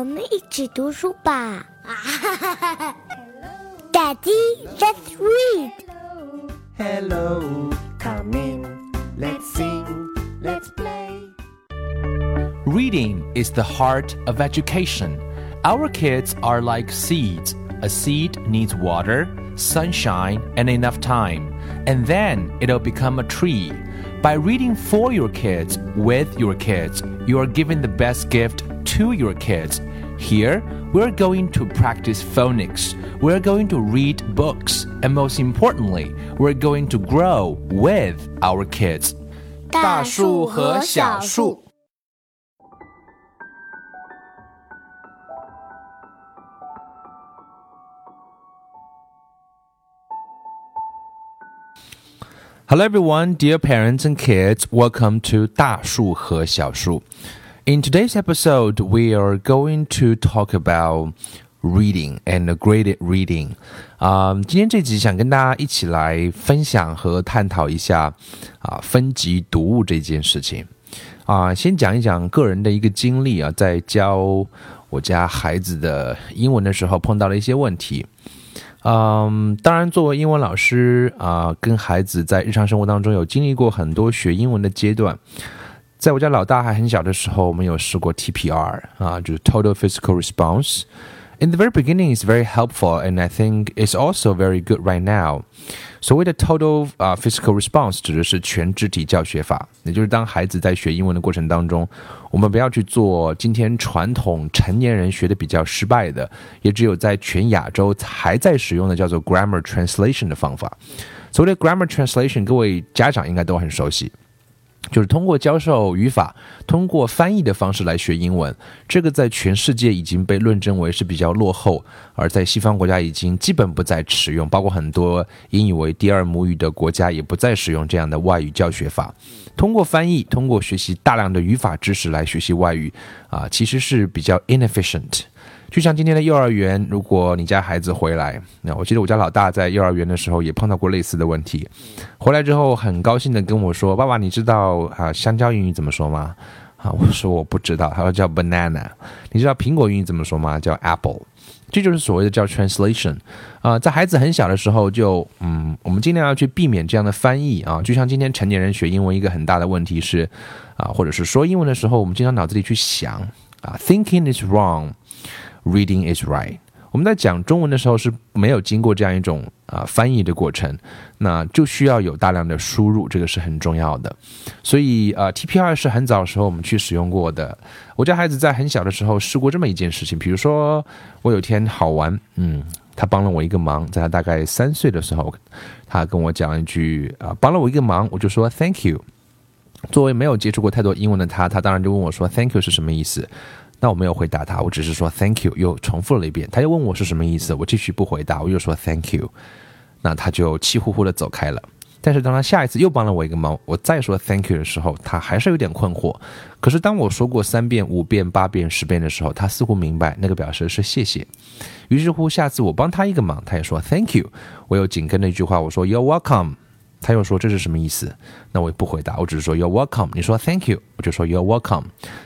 我们一起读书吧。Daddy, let's read. Hello, come in. Let's sing, let's play. Reading is the heart of education. Our kids are like seeds. A seed needs water, sunshine, and enough time, and then it'll become a tree. By reading for your kids, with your kids, you are giving the best gift to your kids. Here, we're going to practice phonics. We're going to read books. And most importantly, we're going to grow with our kids. 大树和小树。 Hello, everyone, dear parents and kids. Welcome to 大树和小树. In today's episode, we are going to talk about reading and graded reading. 啊、今天这集想跟大家一起来分享和探讨一下啊、分级读物这件事情。啊、先讲一讲个人的一个经历啊，在教我家孩子的英文的时候碰到了一些问题。嗯，当然，作为英文老师啊、跟孩子在日常生活当中有经历过很多学英文的阶段。在我家老大还很小的时候，我们有试过 TPR 啊，就是 Total Physical Response。In the very beginning, it's very helpful, and I think it's also very good right now. 所谓的 total 啊、physical response 指的是全肢体教学法，也就是当孩子在学英文的过程当中，我们不要去做今天传统成年人学的比较失败的，也只有在全亚洲还在使用的叫做 grammar translation 的方法。所谓的 grammar translation，各位家长应该都很熟悉。就是通过教授语法，通过翻译的方式来学英文，这个在全世界已经被论证为是比较落后，而在西方国家已经基本不再使用，包括很多英语为第二母语的国家也不再使用这样的外语教学法。通过翻译，通过学习大量的语法知识来学习外语，啊，其实是比较 inefficient。就像今天的幼儿园，如果你家孩子回来，那我记得我家老大在幼儿园的时候也碰到过类似的问题，回来之后很高兴的跟我说：“爸爸，你知道啊香蕉英语怎么说吗？”啊，我说我不知道，他说叫 banana。你知道苹果英语怎么说吗？叫 apple。这就是所谓的叫 translation 啊、在孩子很小的时候就嗯，我们尽量要去避免这样的翻译啊。就像今天成年人学英文一个很大的问题是啊，或者是说英文的时候，我们经常脑子里去想啊，thinking is wrong。Reading is right。我们在讲中文的时候是没有经过这样一种啊、翻译的过程，那就需要有大量的输入，这个是很重要的。所以呃，TPR 是很早的时候我们去使用过的。我家孩子在很小的时候试过这么一件事情，比如说我有一天好玩，嗯，他帮了我一个忙，在他大概三岁的时候，他跟我讲一句啊、帮了我一个忙，我就说 Thank you。作为没有接触过太多英文的他，他当然就问我说 “Thank you” 是什么意思？那我没有回答他，我只是说 “Thank you”，又重复了一遍。他又问我是什么意思，我继续不回答，我又说 “Thank you”，那他就气呼呼的走开了。但是当他下一次又帮了我一个忙，我再说 “Thank you” 的时候，他还是有点困惑。可是当我说过三遍、五遍、八遍、十遍的时候，他似乎明白那个表示是谢谢。于是乎，下次我帮他一个忙，他也说 “Thank you”，我又紧跟着一句话，我说 “You're welcome”。他又说这是什么意思？那我也不回答，我只是说 You're welcome。你说 Thank you，我就说 You're welcome。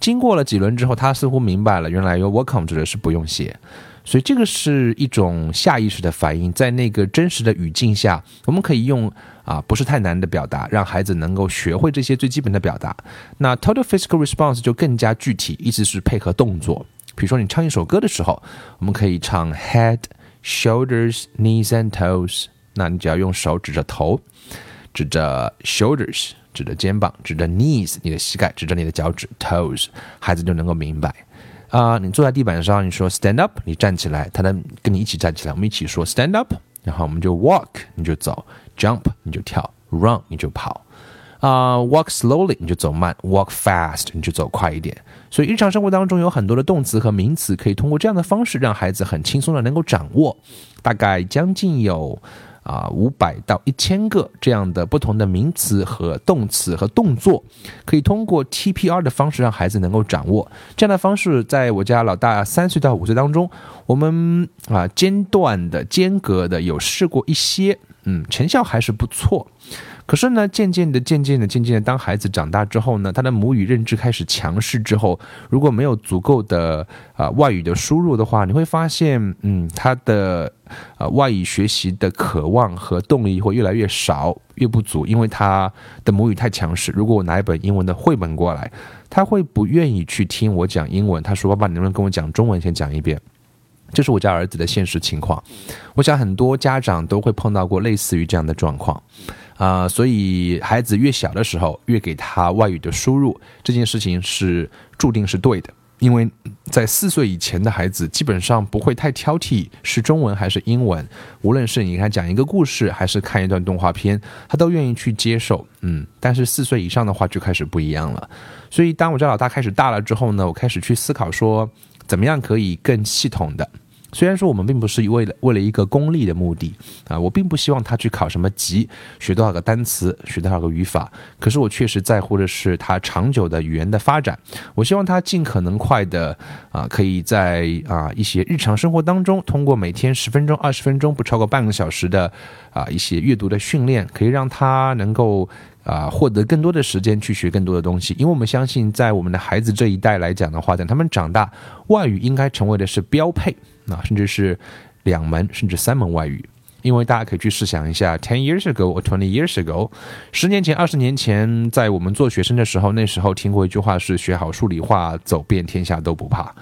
经过了几轮之后，他似乎明白了，原来 You're welcome 指的是不用谢。所以这个是一种下意识的反应，在那个真实的语境下，我们可以用啊不是太难的表达，让孩子能够学会这些最基本的表达。那 Total Physical Response 就更加具体，意思是配合动作。比如说你唱一首歌的时候，我们可以唱 Head, Shoulders, Knees and Toes。那你只要用手指着头，指着 shoulders，指着肩膀，指着 knees，你的膝盖，指着你的脚趾 toes，孩子就能够明白。啊、你坐在地板上，你说 stand up，你站起来，他能跟你一起站起来，我们一起说 stand up，然后我们就 walk，你就走；jump，你就跳；run，你就跑。啊、w a l k slowly 你就走慢，walk fast 你就走快一点。所以日常生活当中有很多的动词和名词，可以通过这样的方式让孩子很轻松的能够掌握，大概将近有啊五百到一千个这样的不同的名词和动词和动作，可以通过 TPR 的方式让孩子能够掌握。这样的方式，在我家老大三岁到五岁当中，我们啊间断的、间隔的有试过一些，嗯，成效还是不错。可是呢，渐渐的、渐渐的、渐渐的，当孩子长大之后呢，他的母语认知开始强势之后，如果没有足够的啊外语的输入的话，你会发现，嗯，他的呃外语学习的渴望和动力会越来越少、越不足，因为他的母语太强势。如果我拿一本英文的绘本过来，他会不愿意去听我讲英文。他说：“爸爸，你能不能跟我讲中文？先讲一遍。”这是我家儿子的现实情况。我想很多家长都会碰到过类似于这样的状况。啊，所以孩子越小的时候，越给他外语的输入，这件事情是注定是对的。因为在四岁以前的孩子，基本上不会太挑剔是中文还是英文，无论是你给他讲一个故事，还是看一段动画片，他都愿意去接受。嗯，但是四岁以上的话就开始不一样了。所以当我家老大开始大了之后呢，我开始去思考说，怎么样可以更系统的。虽然说我们并不是为了为了一个功利的目的啊，我并不希望他去考什么级，学多少个单词，学多少个语法。可是我确实在乎的是他长久的语言的发展。我希望他尽可能快的啊，可以在啊一些日常生活当中，通过每天十分钟、二十分钟，不超过半个小时的啊一些阅读的训练，可以让他能够啊获得更多的时间去学更多的东西。因为我们相信，在我们的孩子这一代来讲的话，等他们长大，外语应该成为的是标配。啊，甚至是两门甚至三门外语，因为大家可以去试想一下，ten years ago or twenty years ago，十年前、二十年前，在我们做学生的时候，那时候听过一句话是“学好数理化，走遍天下都不怕”。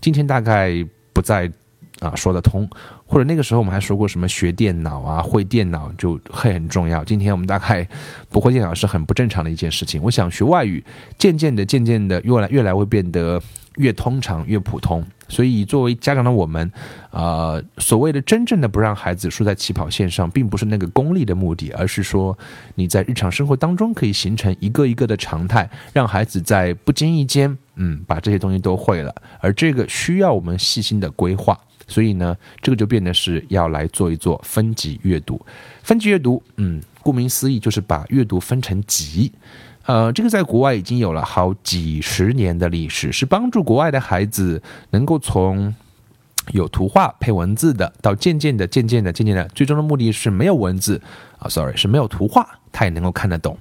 今天大概不再啊说得通，或者那个时候我们还说过什么学电脑啊，会电脑就会很重要。今天我们大概不会电脑是很不正常的一件事情。我想学外语，渐渐的、渐渐的，越来越来会变得越通常、越普通。所以，作为家长的我们，呃，所谓的真正的不让孩子输在起跑线上，并不是那个功利的目的，而是说你在日常生活当中可以形成一个一个的常态，让孩子在不经意间，嗯，把这些东西都会了。而这个需要我们细心的规划。所以呢，这个就变得是要来做一做分级阅读。分级阅读，嗯，顾名思义就是把阅读分成级。呃，这个在国外已经有了好几十年的历史，是帮助国外的孩子能够从有图画配文字的，到渐渐的、渐渐的、渐渐的，最终的目的是没有文字啊，sorry，是没有图画，他也能够看得懂。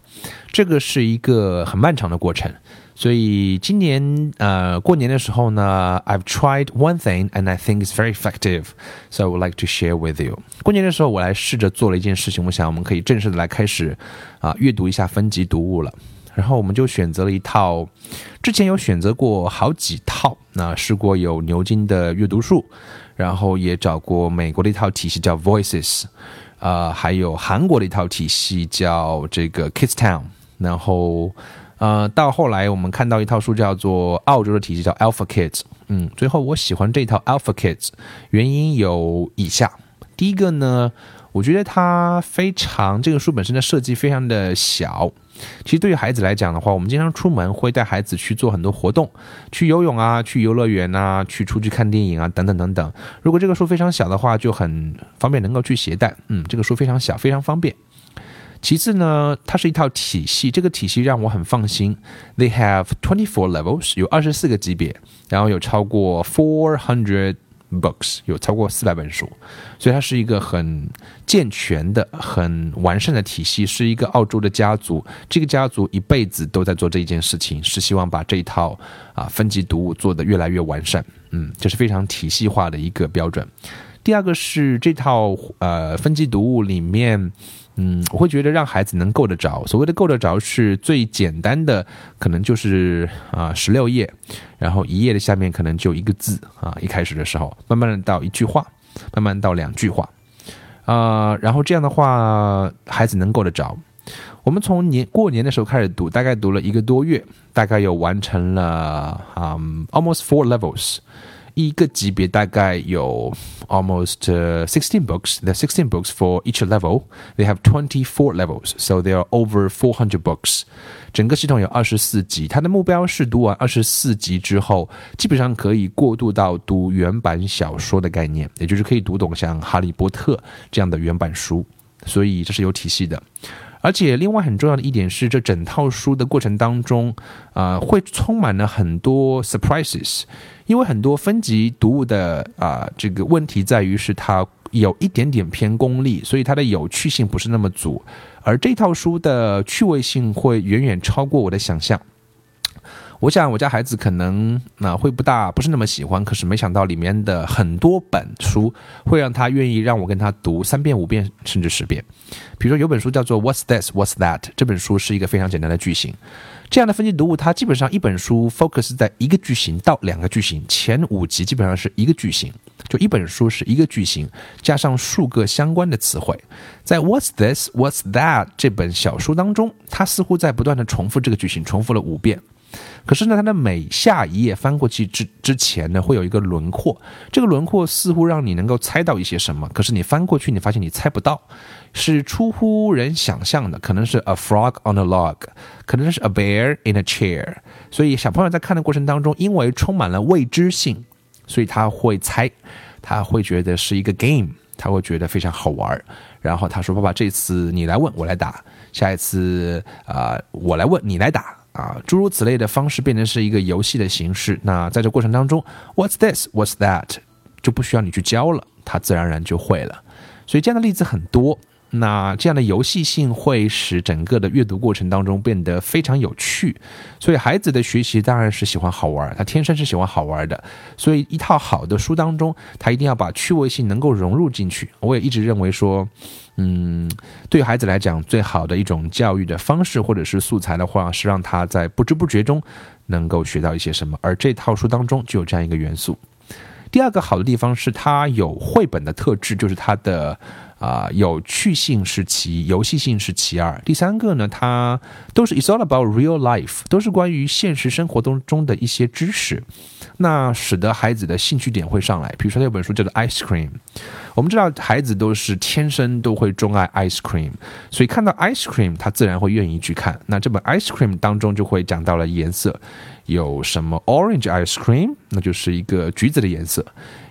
这个是一个很漫长的过程。所以今年呃过年的时候呢，I've tried one thing and I think it's very effective, so I would like to share with you。过年的时候，我来试着做了一件事情，我想我们可以正式的来开始啊阅读一下分级读物了。然后我们就选择了一套，之前有选择过好几套，那试过有牛津的阅读术，然后也找过美国的一套体系叫 Voices，呃，还有韩国的一套体系叫这个 Kids Town，然后呃，到后来我们看到一套书叫做澳洲的体系叫 Alpha Kids，嗯，最后我喜欢这套 Alpha Kids，原因有以下，第一个呢，我觉得它非常这个书本身的设计非常的小。其实对于孩子来讲的话，我们经常出门会带孩子去做很多活动，去游泳啊，去游乐园啊，去出去看电影啊，等等等等。如果这个书非常小的话，就很方便能够去携带。嗯，这个书非常小，非常方便。其次呢，它是一套体系，这个体系让我很放心。They have twenty four levels，有二十四个级别，然后有超过 four hundred。Books 有超过四百本书，所以它是一个很健全的、很完善的体系，是一个澳洲的家族。这个家族一辈子都在做这一件事情，是希望把这一套啊分级读物做得越来越完善。嗯，这是非常体系化的一个标准。第二个是这套呃分级读物里面。嗯，我会觉得让孩子能够得着。所谓的够得着，是最简单的，可能就是啊十六页，然后一页的下面可能就一个字啊。一开始的时候，慢慢的到一句话，慢慢到两句话，啊，然后这样的话，孩子能够得着。我们从年过年的时候开始读，大概读了一个多月，大概有完成了啊，almost four levels。一个级别大概有 almost sixteen books. The sixteen books for each level. They have twenty-four levels, so there are over four hundred books. 整个系统有二十四集，它的目标是读完二十四集之后，基本上可以过渡到读原版小说的概念，也就是可以读懂像《哈利波特》这样的原版书。所以这是有体系的。而且，另外很重要的一点是，这整套书的过程当中，啊，会充满了很多 surprises。因为很多分级读物的啊，这个问题在于是它有一点点偏功利，所以它的有趣性不是那么足。而这套书的趣味性会远远超过我的想象。我想我家孩子可能那会不大不是那么喜欢，可是没想到里面的很多本书会让他愿意让我跟他读三遍、五遍甚至十遍。比如说有本书叫做《What's This? What's That》，这本书是一个非常简单的句型。这样的分级读物，它基本上一本书 focus 在一个句型到两个句型，前五集基本上是一个句型，就一本书是一个句型加上数个相关的词汇。在《What's This? What's That》这本小书当中，它似乎在不断的重复这个句型，重复了五遍。可是呢，它的每下一页翻过去之之前呢，会有一个轮廓，这个轮廓似乎让你能够猜到一些什么。可是你翻过去，你发现你猜不到，是出乎人想象的，可能是 a frog on a log，可能是 a bear in a chair。所以小朋友在看的过程当中，因为充满了未知性，所以他会猜，他会觉得是一个 game，他会觉得非常好玩。然后他说：“爸爸，这次你来问我来答，下一次啊，我来问你来答。”啊，诸如此类的方式变成是一个游戏的形式。那在这过程当中，What's this? What's that? 就不需要你去教了，它自然而然就会了。所以这样的例子很多。那这样的游戏性会使整个的阅读过程当中变得非常有趣，所以孩子的学习当然是喜欢好玩，他天生是喜欢好玩的。所以一套好的书当中，他一定要把趣味性能够融入进去。我也一直认为说，嗯，对孩子来讲，最好的一种教育的方式或者是素材的话，是让他在不知不觉中能够学到一些什么，而这套书当中就有这样一个元素。第二个好的地方是它有绘本的特质，就是它的。啊，有趣性是其一游戏性是其二，第三个呢，它都是 it's all about real life，都是关于现实生活当中的一些知识，那使得孩子的兴趣点会上来。比如说有本书叫做 Ice Cream，我们知道孩子都是天生都会钟爱 ice cream，所以看到 ice cream，他自然会愿意去看。那这本 Ice Cream 当中就会讲到了颜色，有什么 orange ice cream，那就是一个橘子的颜色。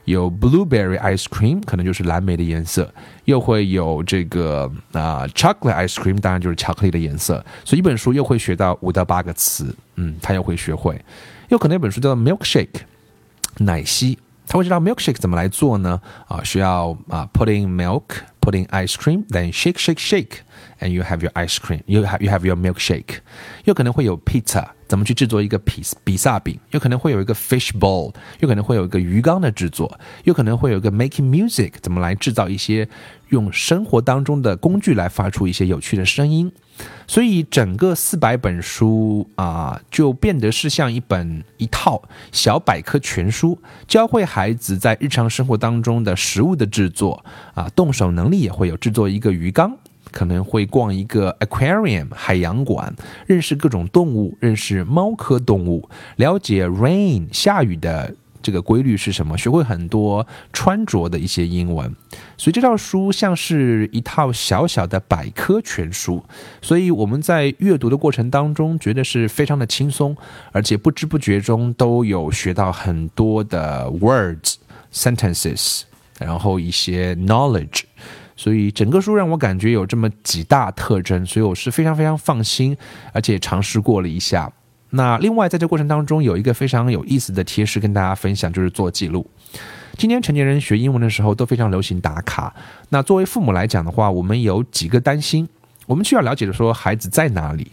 有 blueberry ice cream，可能就是蓝莓的颜色，又会有这个啊 chocolate ice cream，当然就是巧克力的颜色。所以一本书又会学到五到八个词，嗯，他又会学会。又可能一本书叫做 milkshake，奶昔，他会知道 milkshake 怎么来做呢？啊，需要啊 put in milk，put in ice cream，then shake shake shake，and you have your ice cream，you have you have your milkshake。又可能会有 pizza。怎么去制作一个比比萨饼？有可能会有一个 fish bowl，有可能会有一个鱼缸的制作，有可能会有一个 making music，怎么来制造一些用生活当中的工具来发出一些有趣的声音？所以整个四百本书啊，就变得是像一本一套小百科全书，教会孩子在日常生活当中的食物的制作啊，动手能力也会有制作一个鱼缸。可能会逛一个 aquarium 海洋馆，认识各种动物，认识猫科动物，了解 rain 下雨的这个规律是什么，学会很多穿着的一些英文。所以这套书像是一套小小的百科全书，所以我们在阅读的过程当中，觉得是非常的轻松，而且不知不觉中都有学到很多的 words sentences，然后一些 knowledge。所以整个书让我感觉有这么几大特征，所以我是非常非常放心，而且尝试过了一下。那另外在这过程当中有一个非常有意思的贴士跟大家分享，就是做记录。今天成年人学英文的时候都非常流行打卡。那作为父母来讲的话，我们有几个担心，我们需要了解的说孩子在哪里，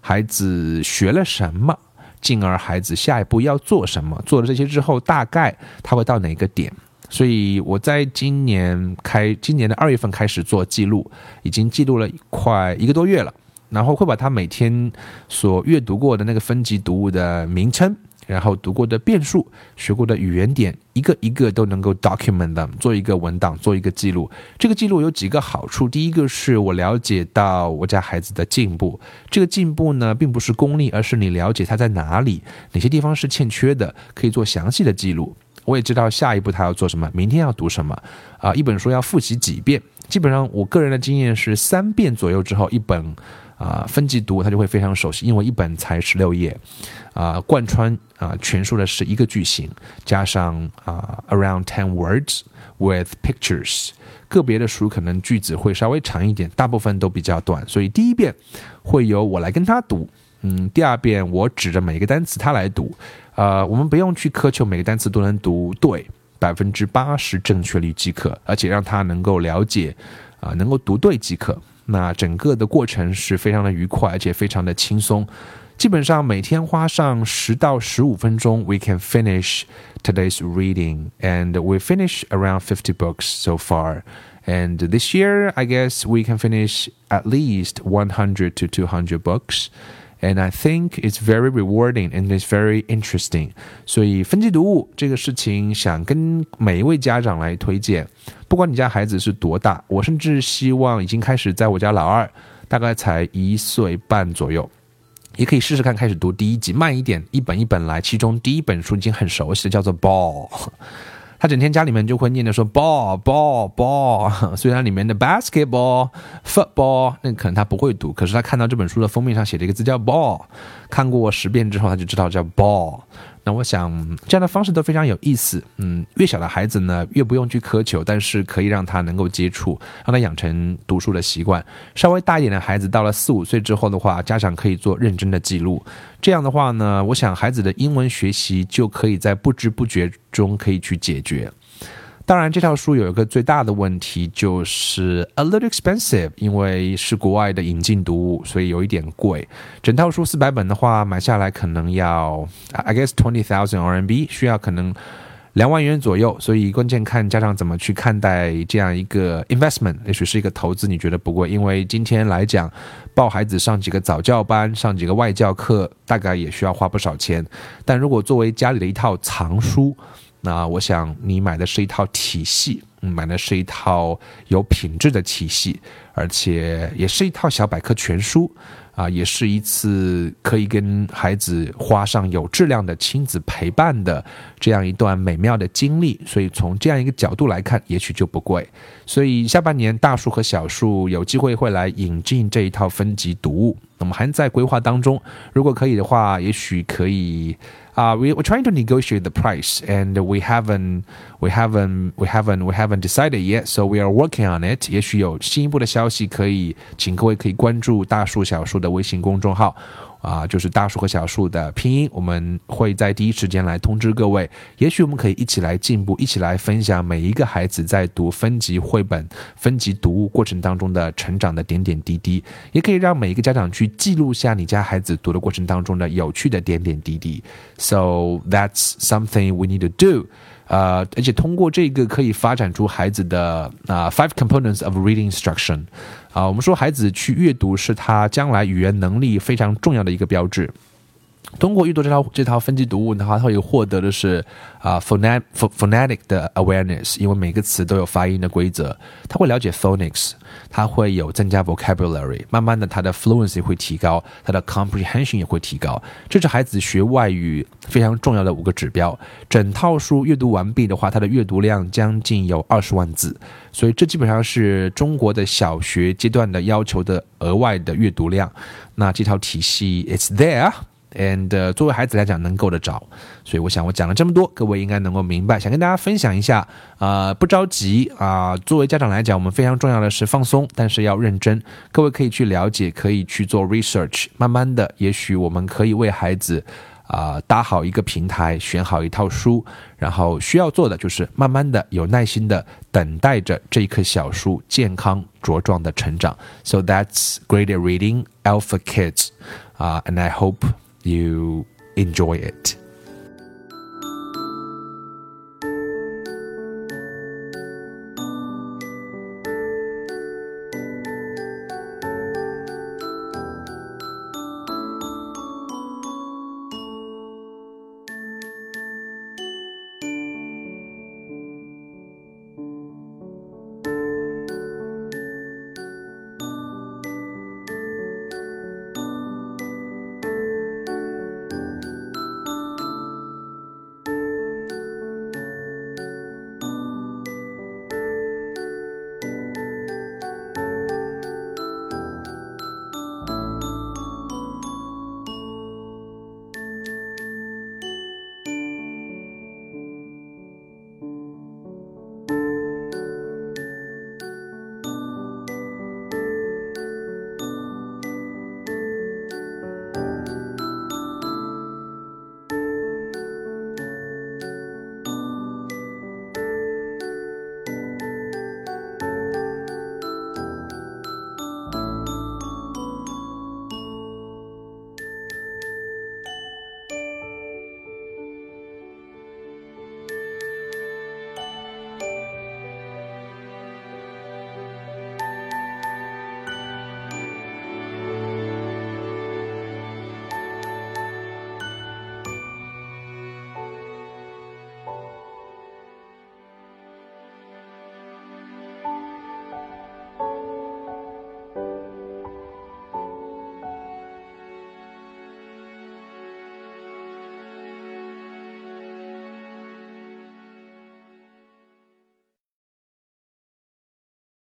孩子学了什么，进而孩子下一步要做什么，做了这些之后大概他会到哪个点。所以我在今年开今年的二月份开始做记录，已经记录了快一个多月了。然后会把他每天所阅读过的那个分级读物的名称，然后读过的变数、学过的语言点，一个一个都能够 document them，做一个文档，做一个记录。这个记录有几个好处，第一个是我了解到我家孩子的进步。这个进步呢，并不是功利，而是你了解他在哪里，哪些地方是欠缺的，可以做详细的记录。我也知道下一步他要做什么，明天要读什么，啊，一本书要复习几遍。基本上我个人的经验是三遍左右之后，一本啊分级读他就会非常熟悉，因为一本才十六页，啊，贯穿啊全书的是一个句型，加上啊 around ten words with pictures。个别的书可能句子会稍微长一点，大部分都比较短，所以第一遍会由我来跟他读。嗯，第二遍我指着每个单词他来读，呃，我们不用去苛求每个单词都能读对，百分之八十正确率即可，而且让他能够了解，啊，能够读对即可。 那整个的过程是非常的愉快，而且非常的轻松。基本上每天花上十到十五分钟，we can finish today's reading, and we finish around fifty books so far. And this year, I guess we can finish at least 100 to 200 books. And I think it's very rewarding and it's very interesting. 所以分级读物这个事情，想跟每一位家长来推荐。不管你家孩子是多大，我甚至希望已经开始在我家老二，大概才一岁半左右。也可以试试看，开始读第一集，慢一点，一本一本来。其中第一本书已经很熟悉的，叫做《Ball》。他整天家里面就会念着说 ball ball ball，虽然里面的 basketball football 那可能他不会读，可是他看到这本书的封面上写着一个字叫 ball，看过十遍之后他就知道叫 ball。那我想这样的方式都非常有意思。嗯，越小的孩子呢，越不用去苛求，但是可以让他能够接触，让他养成读书的习惯。稍微大一点的孩子，到了四五岁之后的话，家长可以做认真的记录。这样的话呢，我想孩子的英文学习就可以在不知不觉中可以去解决。当然，这套书有一个最大的问题，就是 a little expensive，因为是国外的引进读物，所以有一点贵。整套书四百本的话，买下来可能要 I guess twenty thousand RMB，需要可能两万元左右。所以关键看家长怎么去看待这样一个 investment，也许是一个投资，你觉得不贵？因为今天来讲，抱孩子上几个早教班，上几个外教课，大概也需要花不少钱。但如果作为家里的一套藏书，那我想你买的是一套体系，买的是一套有品质的体系，而且也是一套小百科全书，啊，也是一次可以跟孩子花上有质量的亲子陪伴的这样一段美妙的经历。所以从这样一个角度来看，也许就不贵。所以下半年大树和小树有机会会来引进这一套分级读物，我们还在规划当中。如果可以的话，也许可以。uh, we, we're trying to negotiate the price and we haven't we haven't we haven't we haven't decided yet so we are working on it 也许有进一步的消息可以请各位可以关注大树小树的微信公众号 啊，就是大树和小树的拼音，我们会在第一时间来通知各位。也许我们可以一起来进步，一起来分享每一个孩子在读分级绘本、分级读物过程当中的成长的点点滴滴，也可以让每一个家长去记录下你家孩子读的过程当中的有趣的点点滴滴。So that's something we need to do. 呃，而且通过这个可以发展出孩子的啊 five components of reading instruction。啊，我们说孩子去阅读是他将来语言能力非常重要的一个标志。通过阅读这套这套分级读物的话，他会获得的是啊，phonetic phonetic 的 awareness，因为每个词都有发音的规则，他会了解 phonics，它会有增加 vocabulary，慢慢的他的 fluency 会提高，他的 comprehension 也会提高，这是孩子学外语非常重要的五个指标。整套书阅读完毕的话，他的阅读量将近有二十万字，所以这基本上是中国的小学阶段的要求的额外的阅读量。那这套体系 it's there。And 作为孩子来讲能够得着，所以我想我讲了这么多，各位应该能够明白。想跟大家分享一下，啊，不着急啊。作为家长来讲，我们非常重要的是放松，但是要认真。各位可以去了解，可以去做 research，慢慢的，也许我们可以为孩子啊搭好一个平台，选好一套书，然后需要做的就是慢慢的、有耐心的等待着这一棵小树健康茁壮的成长。So that's great reading, Alpha Kids, 啊，and I hope. You enjoy it.